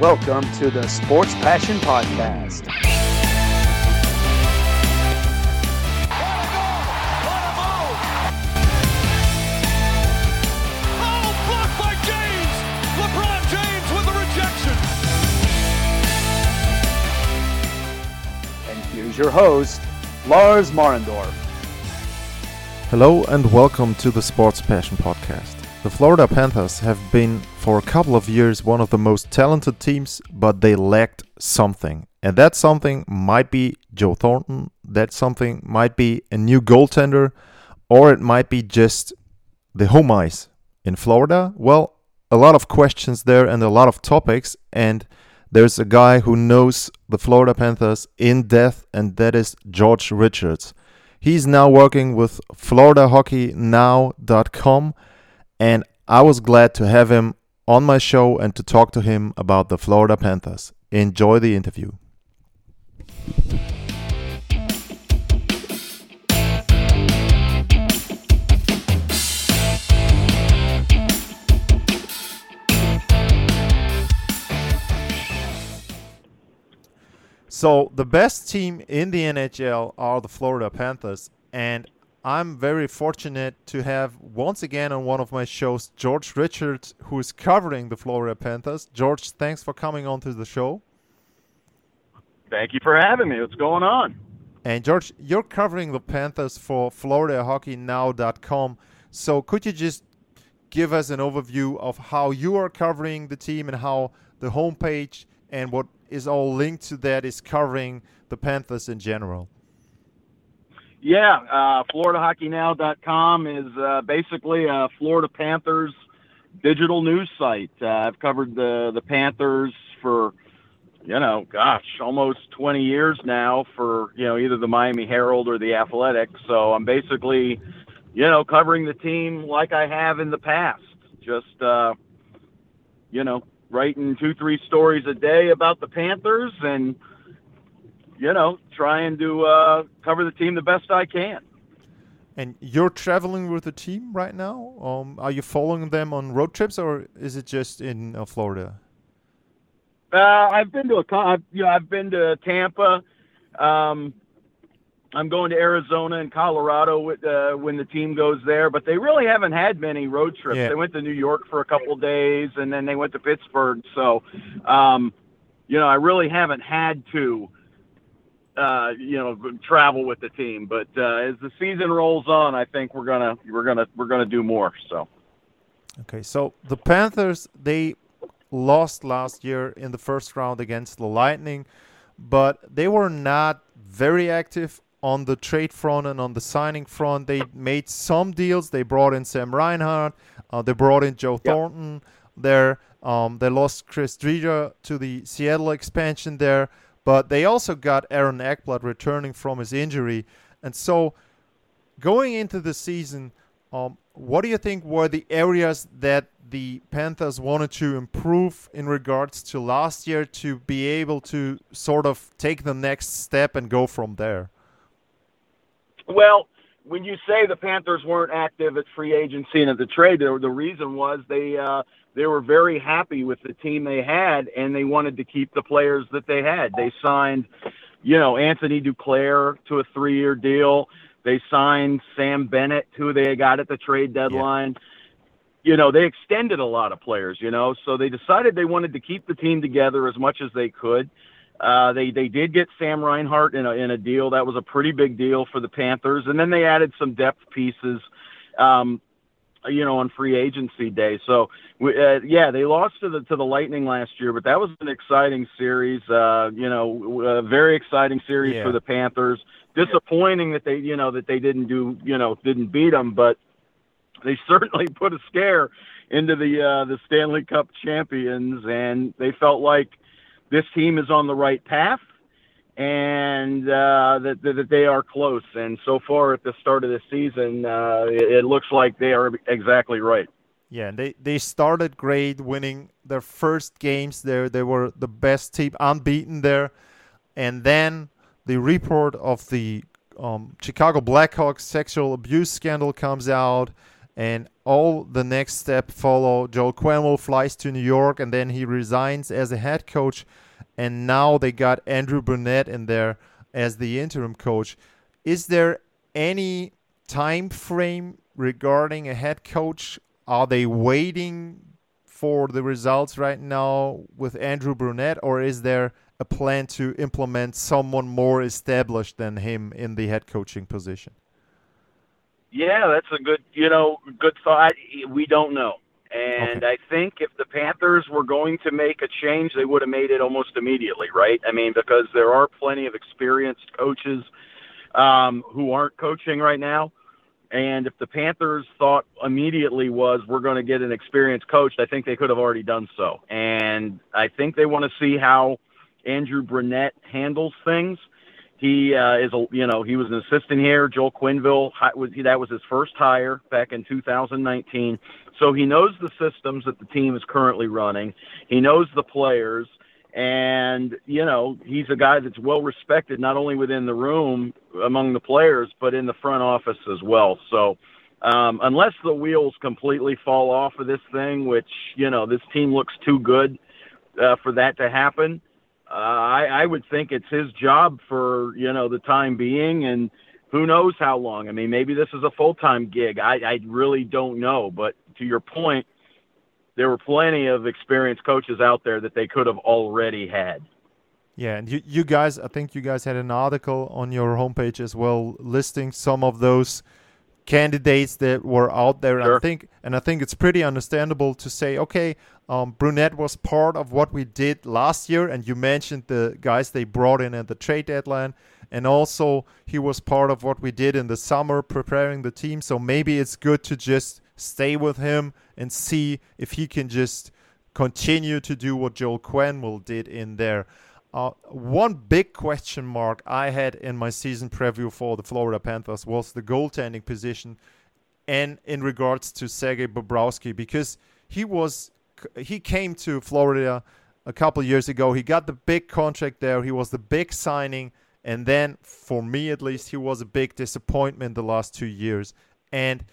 Welcome to the Sports Passion Podcast. Oh, blocked by James! LeBron James with the rejection. And here's your host, Lars Marendorf. Hello and welcome to the Sports Passion Podcast. The Florida Panthers have been for a couple of years one of the most talented teams, but they lacked something. And that something might be Joe Thornton, that something might be a new goaltender, or it might be just the home ice in Florida. Well, a lot of questions there and a lot of topics, and there's a guy who knows the Florida Panthers in depth, and that is George Richards. He's now working with FloridaHockeyNow.com, and I was glad to have him on my show and to talk to him about the Florida Panthers. Enjoy the interview. So the best team in the NHL are the Florida Panthers, and I'm very fortunate to have once again on one of my shows George Richards, who is covering the Florida Panthers. George, thanks for coming on to the show. Thank you for having me. What's going on? And George, you're covering the Panthers for FloridaHockeyNow.com. So could you just give us an overview of how you are covering the team and how the homepage and what is all linked to that is covering the Panthers in general? Yeah, uh, FloridaHockeyNow.com is uh, basically a Florida Panthers digital news site. Uh, I've covered the the Panthers for you know, gosh, almost 20 years now for you know either the Miami Herald or the Athletic. So I'm basically you know covering the team like I have in the past. Just uh, you know writing two three stories a day about the Panthers and you know, trying to uh, cover the team the best I can. And you're traveling with the team right now. Um, are you following them on road trips, or is it just in uh, Florida? Uh, I've been to a, I've, you know, I've been to Tampa. Um, I'm going to Arizona and Colorado with, uh, when the team goes there, but they really haven't had many road trips. Yeah. They went to New York for a couple of days, and then they went to Pittsburgh. So, um, you know, I really haven't had to uh, you know, travel with the team. But uh, as the season rolls on, I think we're gonna we're gonna we're gonna do more. So. Okay, so the Panthers they lost last year in the first round against the Lightning, but they were not very active on the trade front and on the signing front. They made some deals. They brought in Sam Reinhart. Uh, they brought in Joe Yep. Thornton. There, um, they lost Chris Driedger to the Seattle expansion there, but they also got Aaron Ekblad returning from his injury, and so going into the season, um, what do you think were the areas that the Panthers wanted to improve in regards to last year to be able to sort of take the next step and go from there? Well, when you say the Panthers weren't active at free agency and at the trade, the, the reason was they uh, they were very happy with the team they had, and they wanted to keep the players that they had. They signed, you know, Anthony Duclair to a three-year deal. They signed Sam Bennett, who they got at the trade deadline. You know, they extended a lot of players. You know, so they decided they wanted to keep the team together as much as they could. Uh, they they did get Sam Reinhart in a in a deal that was a pretty big deal for the Panthers, and then they added some depth pieces, um, you know, on free agency day. So we- uh, yeah, they lost to the to the Lightning last year, but that was an exciting series. Uh, you know, a very exciting series Yeah. for the Panthers. Disappointing that they you know that they didn't do you know didn't beat them, but they certainly put a scare into the uh, the Stanley Cup champions, and they felt like this team is on the right path and uh, that, that they are close. And so far at the start of the season, uh, it, it looks like they are exactly right. Yeah, they, they started great, winning their first games there. They were the best team, unbeaten there. And then the report of the um, Chicago Blackhawks sexual abuse scandal comes out, and all the next step follow. Joel Quenneville flies to New York, and then he resigns as a head coach, and now they got Andrew Brunette in there as the interim coach. Is there any time frame regarding a head coach? Are they waiting for the results right now with Andrew Brunette, or is there a plan to implement someone more established than him in the head coaching position? Yeah, that's a good, you know, good thought. We don't know. And okay. I think if the Panthers were going to make a change, they would have made it almost immediately, right? I mean, because there are plenty of experienced coaches um, who aren't coaching right now. And if the Panthers thought immediately was we're going to get an experienced coach, I think they could have already done so. And I think they want to see how Andrew Brunette handles things. He uh, is a you know he was an assistant here. Joel Quenneville was that was his first hire back in 2019. So he knows the systems that the team is currently running. He knows the players, and you know he's a guy that's well respected not only within the room among the players, but in the front office as well. So. Um, unless the wheels completely fall off of this thing, which you know this team looks too good uh, for that to happen, I, I would think it's his job for you know the time being, and who knows how long. I mean, maybe this is a full time gig. I, I really don't know. But to your point, there were plenty of experienced coaches out there that they could have already had. Yeah, and you, you guys, I think you guys had an article on your homepage as well, listing some of those candidates that were out there. Sure. I think, and I think it's pretty understandable to say, okay, um, Brunette was part of what we did last year, and you mentioned the guys they brought in at the trade deadline, and also he was part of what we did in the summer preparing the team. So maybe it's good to just stay with him and see if he can just continue to do what Joel Quenneville did in there. Uh, one big question mark I had in my season preview for the Florida Panthers was the goaltending position, and in regards to Sergei Bobrovsky because he was he came to Florida a couple years ago. He got the big contract there. He was the big signing, and then for me at least, he was a big disappointment the last two years. And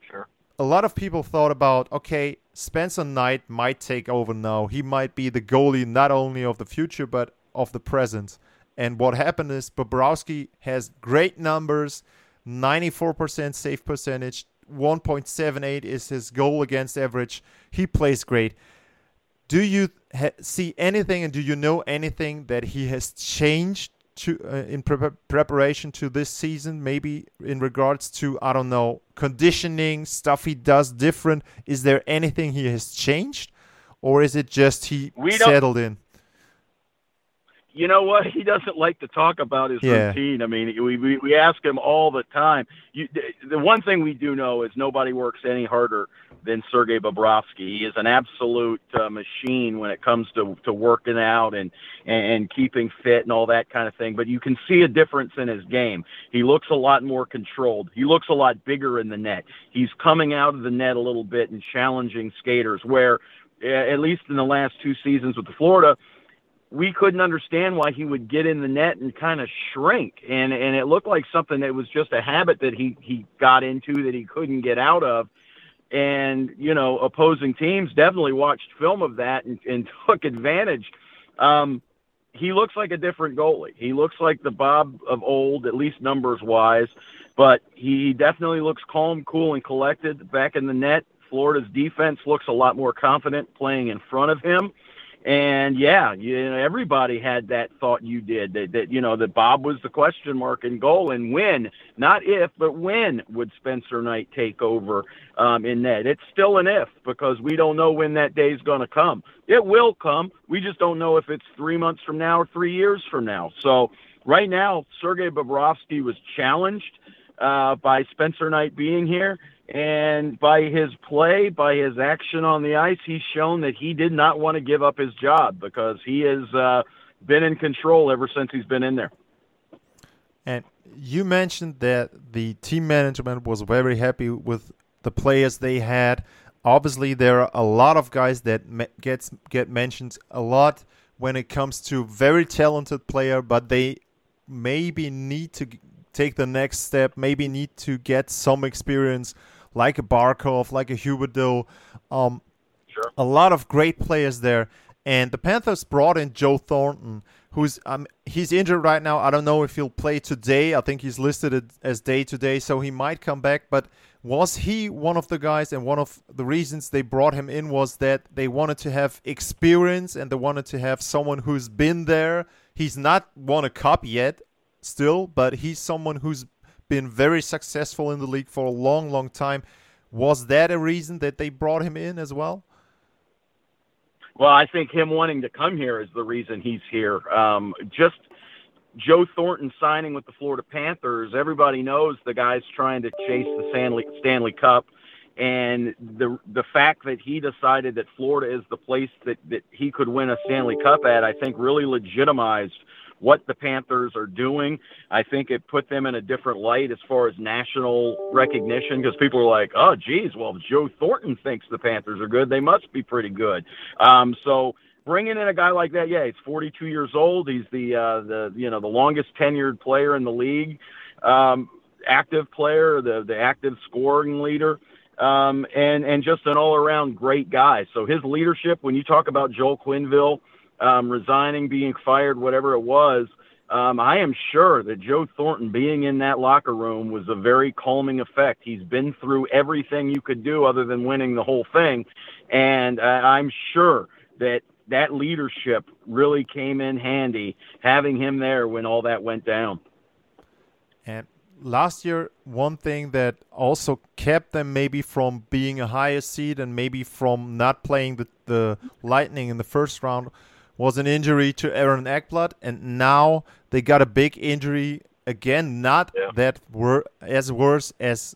sure. a lot of people thought about okay, Spencer Knight might take over now. He might be the goalie not only of the future but of the present. And what happened is Bobrovsky has great numbers, 94% save percentage, 1.78 is his goal against average. He plays great. Do you ha- see anything and do you know anything that he has changed to uh, in pre- preparation to this season? Maybe in regards to I don't know conditioning stuff he does different. Is there anything he has changed, or is it just he we settled in? You know what? He doesn't like to talk about his yeah. routine. I mean, we, we we ask him all the time. You, the one thing we do know is nobody works any harder than Sergei Bobrovsky. He is an absolute uh, machine when it comes to to working out and, and and keeping fit and all that kind of thing. But you can see a difference in his game. He looks a lot more controlled. He looks a lot bigger in the net. He's coming out of the net a little bit and challenging skaters. Where, at least in the last two seasons with the Florida we couldn't understand why he would get in the net and kind of shrink. And and it looked like something that was just a habit that he he got into that he couldn't get out of. And you know opposing teams definitely watched film of that and, and took advantage. Um he looks like a different goalie. He looks like the bob of old at least numbers wise but he definitely looks calm cool and collected. Back in the net florida's defense looks a lot more confident playing in front of him and yeah, you know, everybody had that thought you did that, that you know that Bob was the question mark in goal and when, not if, but when would Spencer Knight take over um, in net? It's still an if because we don't know when that day is going to come. It will come. We just don't know if it's three months from now or three years from now. So right now, Sergei Bobrovsky was challenged uh, by Spencer Knight being here. And by his play, by his action on the ice, he's shown that he did not want to give up his job because he has uh, been in control ever since he's been in there. And you mentioned that the team management was very happy with the players they had. Obviously, there are a lot of guys that gets get mentioned a lot when it comes to very talented player, but they maybe need to take the next step, maybe need to get some experience like a Barkov, like a Huberdeau. Um, Sure. a lot of great players there. And the Panthers brought in Joe Thornton, who's um, he's injured right now. I don't know if he'll play today. I think he's listed as day to day, so he might come back. But was he one of the guys? And one of the reasons they brought him in was that they wanted to have experience and they wanted to have someone who's been there. He's not won a cup yet, still, but he's someone who's been very successful in the league for a long, long time. Was that a reason that they brought him in as well? Well, I think him wanting to come here is the reason he's here. Um, just Joe Thornton signing with the Florida Panthers. Everybody knows the guy's trying to chase the Stanley Stanley Cup, and the the fact that he decided that Florida is the place that that he could win a Stanley Cup at, I think, really legitimized what the Panthers are doing. I think it put them in a different light as far as national recognition because people are like, oh, geez, well, if Joe Thornton thinks the Panthers are good, they must be pretty good. Um, so bringing in a guy like that, yeah, he's 42 years old. He's the uh, the you know the longest tenured player in the league, um, active player, the the active scoring leader. Um, and and just an all around great guy. So his leadership, when you talk about Joel Quenneville, um, resigning, being fired, whatever it was, um, I am sure that Joe Thornton being in that locker room was a very calming effect. He's been through everything you could do other than winning the whole thing. And uh, I'm sure that that leadership really came in handy having him there when all that went down. And last year, one thing that also kept them maybe from being a higher seed and maybe from not playing the, the Lightning in the first round was an injury to Aaron Ekblad, and now they got a big injury again. Not Yeah. that were as worse as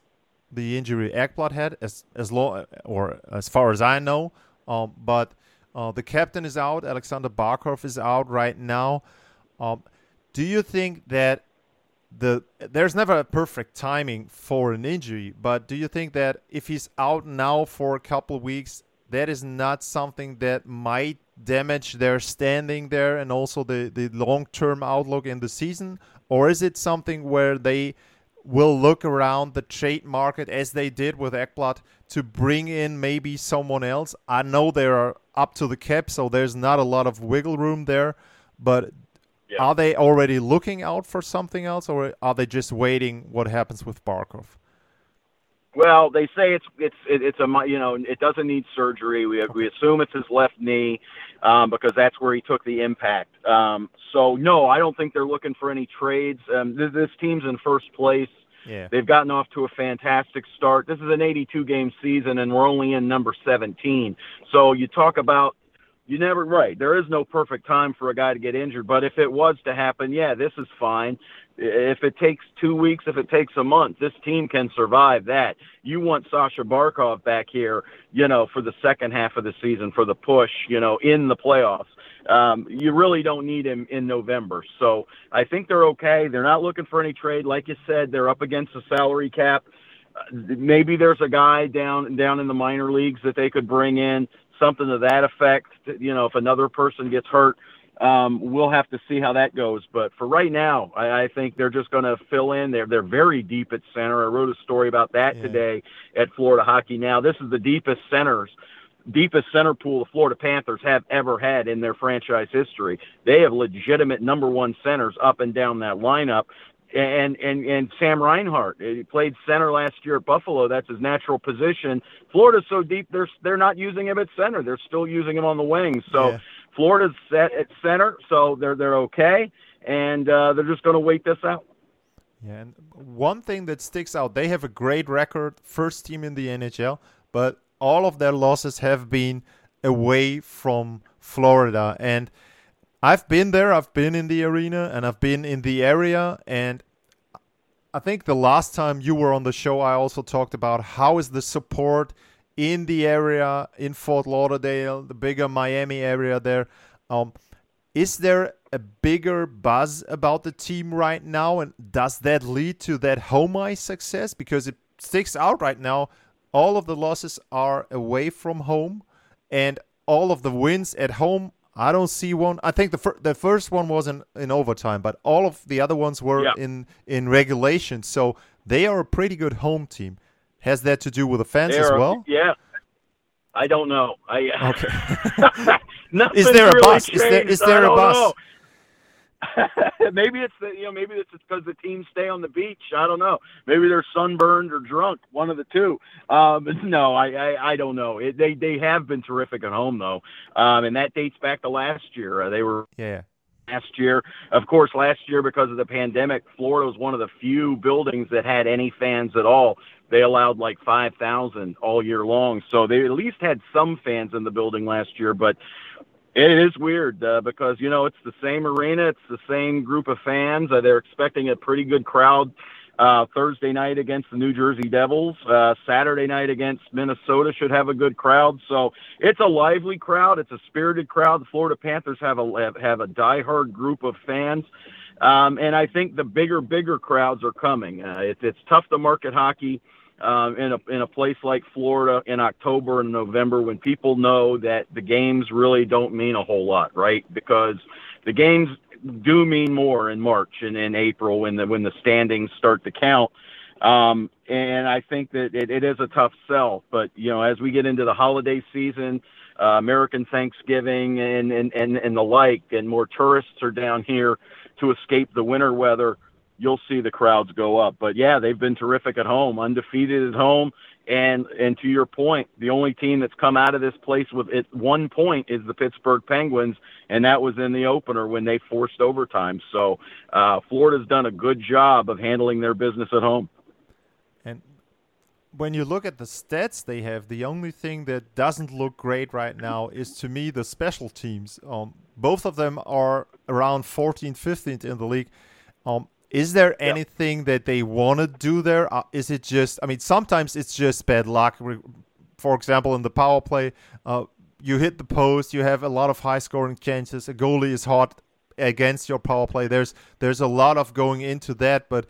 the injury Ekblad had, as as long or as far as I know. Um, but uh, the captain is out. Alexander Barkov is out right now. Um, do you think that the there's never a perfect timing for an injury, but do you think that if he's out now for a couple of weeks, that is not something that might damage their standing there and also the, the long term outlook in the season? Or is it something where they will look around the trade market as they did with Ekblad to bring in maybe someone else? I know they are up to the cap, so there's not a lot of wiggle room there, but Yeah. are they already looking out for something else, or are they just waiting what happens with Barkov? Well, they say it's it's it's a you know it doesn't need surgery. We we assume it's his left knee um, because that's where he took the impact. Um, so no, I don't think they're looking for any trades. Um, this, this team's in first place. Yeah. They've gotten off to a fantastic start. This is an 82 game season, and we're only in number 17. So you talk about you never right. There is no perfect time for a guy to get injured, but if it was to happen, yeah, this is fine. If it takes two weeks, if it takes a month, this team can survive that. You want Sasha Barkov back here, you know, for the second half of the season, for the push, you know, in the playoffs. Um, you really don't need him in November. So I think they're okay. They're not looking for any trade. Like you said, they're up against the salary cap. Uh, maybe there's a guy down down in the minor leagues that they could bring in, something to that effect. You know, if another person gets hurt, um, we'll have to see how that goes. But for right now, I, I think they're just going to fill in. They're they're very deep at center. I wrote a story about that Yeah. today at Florida Hockey Now. This is the deepest centers deepest center pool the Florida Panthers have ever had in their franchise history. They have legitimate number one centers up and down that lineup. And and and Sam Reinhart, he played center last year at Buffalo. That's his natural position. Florida's so deep, they're they're not using him at center. They're still using him on the wings. So Yeah. Florida's set at center, so they're they're okay, and uh, they're just going to wait this out. Yeah, and one thing that sticks out, they have a great record, first team in the NHL, but all of their losses have been away from Florida. And I've been there, I've been in the arena, and I've been in the area. And I think the last time you were on the show, I also talked about how is the support in the area in Fort Lauderdale, the bigger Miami area there. Um, is there a bigger buzz about the team right now, and does that lead to that home ice success? Because it sticks out right now. All of the losses are away from home, and all of the wins at home. I don't see one. I think the fir- the first one was in, in overtime, but all of the other ones were Yeah. in in regulation. So they are a pretty good home team. has that to do with the fans as They're- well? Yeah. I don't know. I Okay. Is there a really bus? Is there- is there I a bus? know. maybe it's the you know maybe it's because the teams stay on the beach. I don't know. Maybe they're sunburned or drunk. One of the two. Um, no, I, I I don't know. It, they they have been terrific at home though, um, and that dates back to last year. Uh, they were yeah. last year. Of course, last year because of the pandemic, Florida was one of the few buildings that had any fans at all. They allowed like 5,000 all year long. So they at least had some fans in the building last year, but it is weird uh, because you know it's the same arena, it's the same group of fans. Uh, they're expecting a pretty good crowd uh, Thursday night against the New Jersey Devils. Uh, Saturday night against Minnesota should have a good crowd. So it's a lively crowd. It's a spirited crowd. The Florida Panthers have a have, a diehard group of fans. Um, and I think the bigger, bigger crowds are coming. Uh, it, it's tough to market hockey um, in a in a place like Florida in October and November when people know that the games really don't mean a whole lot, right? Because the games do mean more in March and in April when the when the standings start to count. Um, and I think that it, it is a tough sell. But you know, as we get into the holiday season, uh, American Thanksgiving and, and and and the like, and more tourists are down here to escape the winter weather you'll see the crowds go up. But yeah, they've been terrific at home, undefeated at home. And and to your point, the only team that's come out of this place with at one point is the Pittsburgh Penguins, and that was in the opener when they forced overtime. So uh, Florida's done a good job of handling their business at home. And when you look at the stats they have, the only thing that doesn't look great right now is to me the special teams. Um, both of them are around 14th, 15th in the league. Um, is there anything that they want to do there? Uh, is it just? I mean, sometimes it's just bad luck. For example, in the power play, uh, you hit the post, you have a lot of high scoring chances. A goalie is hot against your power play. There's there's a lot of going into that, but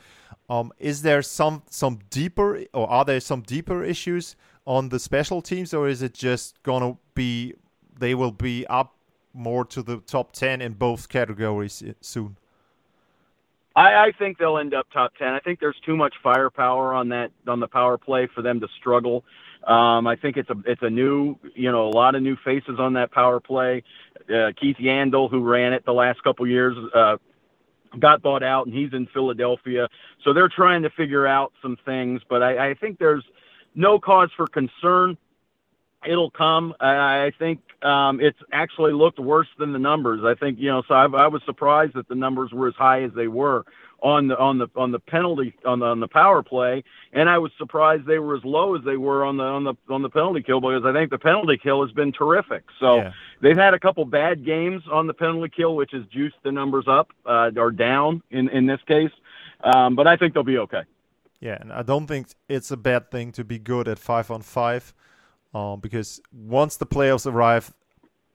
um, is there some some deeper or are there some deeper issues on the special teams, or is it just gonna be they will be up more to the top ten in both categories uh, soon? I, I think they'll end up top ten. I think there's too much firepower on that on the power play for them to struggle. Um, I think it's a it's a new you know a lot of new faces on that power play. Uh, Keith Yandle, who ran it the last couple years, uh, got bought out and he's in Philadelphia. So they're trying to figure out some things, but I, I think there's no cause for concern. It'll come. I, I think um, it's actually looked worse than the numbers. I think you know. So I, I was surprised that the numbers were as high as they were on the on the on the penalty on the on the power play, and I was surprised they were as low as they were on the on the on the penalty kill because I think the penalty kill has been terrific. So Yeah. they've had a couple bad games on the penalty kill, which has juiced the numbers up uh, or down in in this case. Um, but I think they'll be okay. Yeah, and I don't think it's a bad thing to be good at five on five, um, because once the playoffs arrive,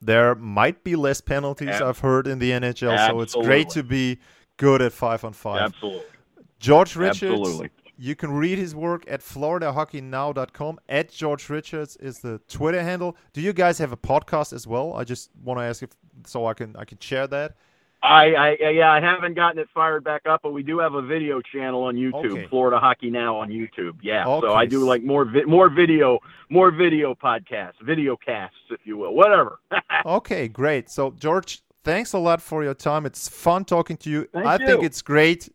there might be less penalties. I've heard in the NHL, so it's great to be good at five on five. Absolutely. George Richards, Absolutely. you can read his work at FloridaHockeyNow.com. At George Richards is the Twitter handle. Do you guys have a podcast as well? I just want to ask if so I can I can share that. I, I yeah, I haven't gotten it fired back up, but we do have a video channel on YouTube, Okay. Florida Hockey Now on YouTube. Yeah, so I do like more vi- more video, more video podcasts, video casts, if you will, whatever. Okay, great. So, George, thanks a lot for your time. It's fun talking to you. Thank I think it's great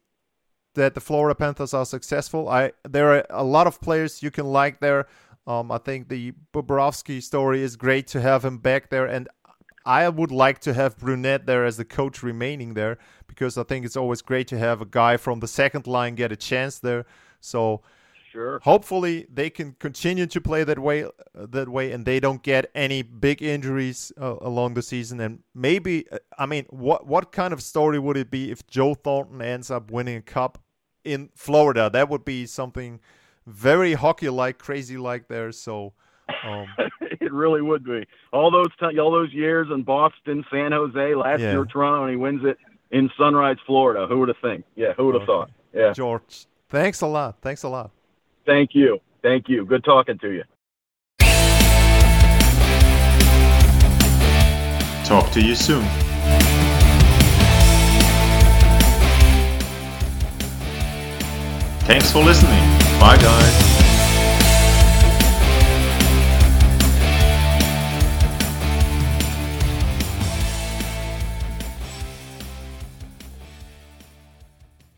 that the Florida Panthers are successful. I there are a lot of players you can like there. Um, I think the Bobrovsky story is great to have him back there, and I would like to have Brunette there as the coach remaining there because I think it's always great to have a guy from the second line get a chance there. So sure. hopefully they can continue to play that way uh, that way and they don't get any big injuries uh, along the season and maybe uh, i mean what what kind of story would it be if joe thornton ends up winning a cup in florida that would be something very hockey like crazy like there so um, it really would be. All those t- all those years in Boston, San Jose, last Yeah. year Toronto, and he wins it in Sunrise, Florida. Who would have think? Yeah, who would have Okay. thought? Yeah. george thanks a lot thanks a lot Thank you. Thank you. Good talking to you. Talk to you soon. Thanks for listening. Bye, guys.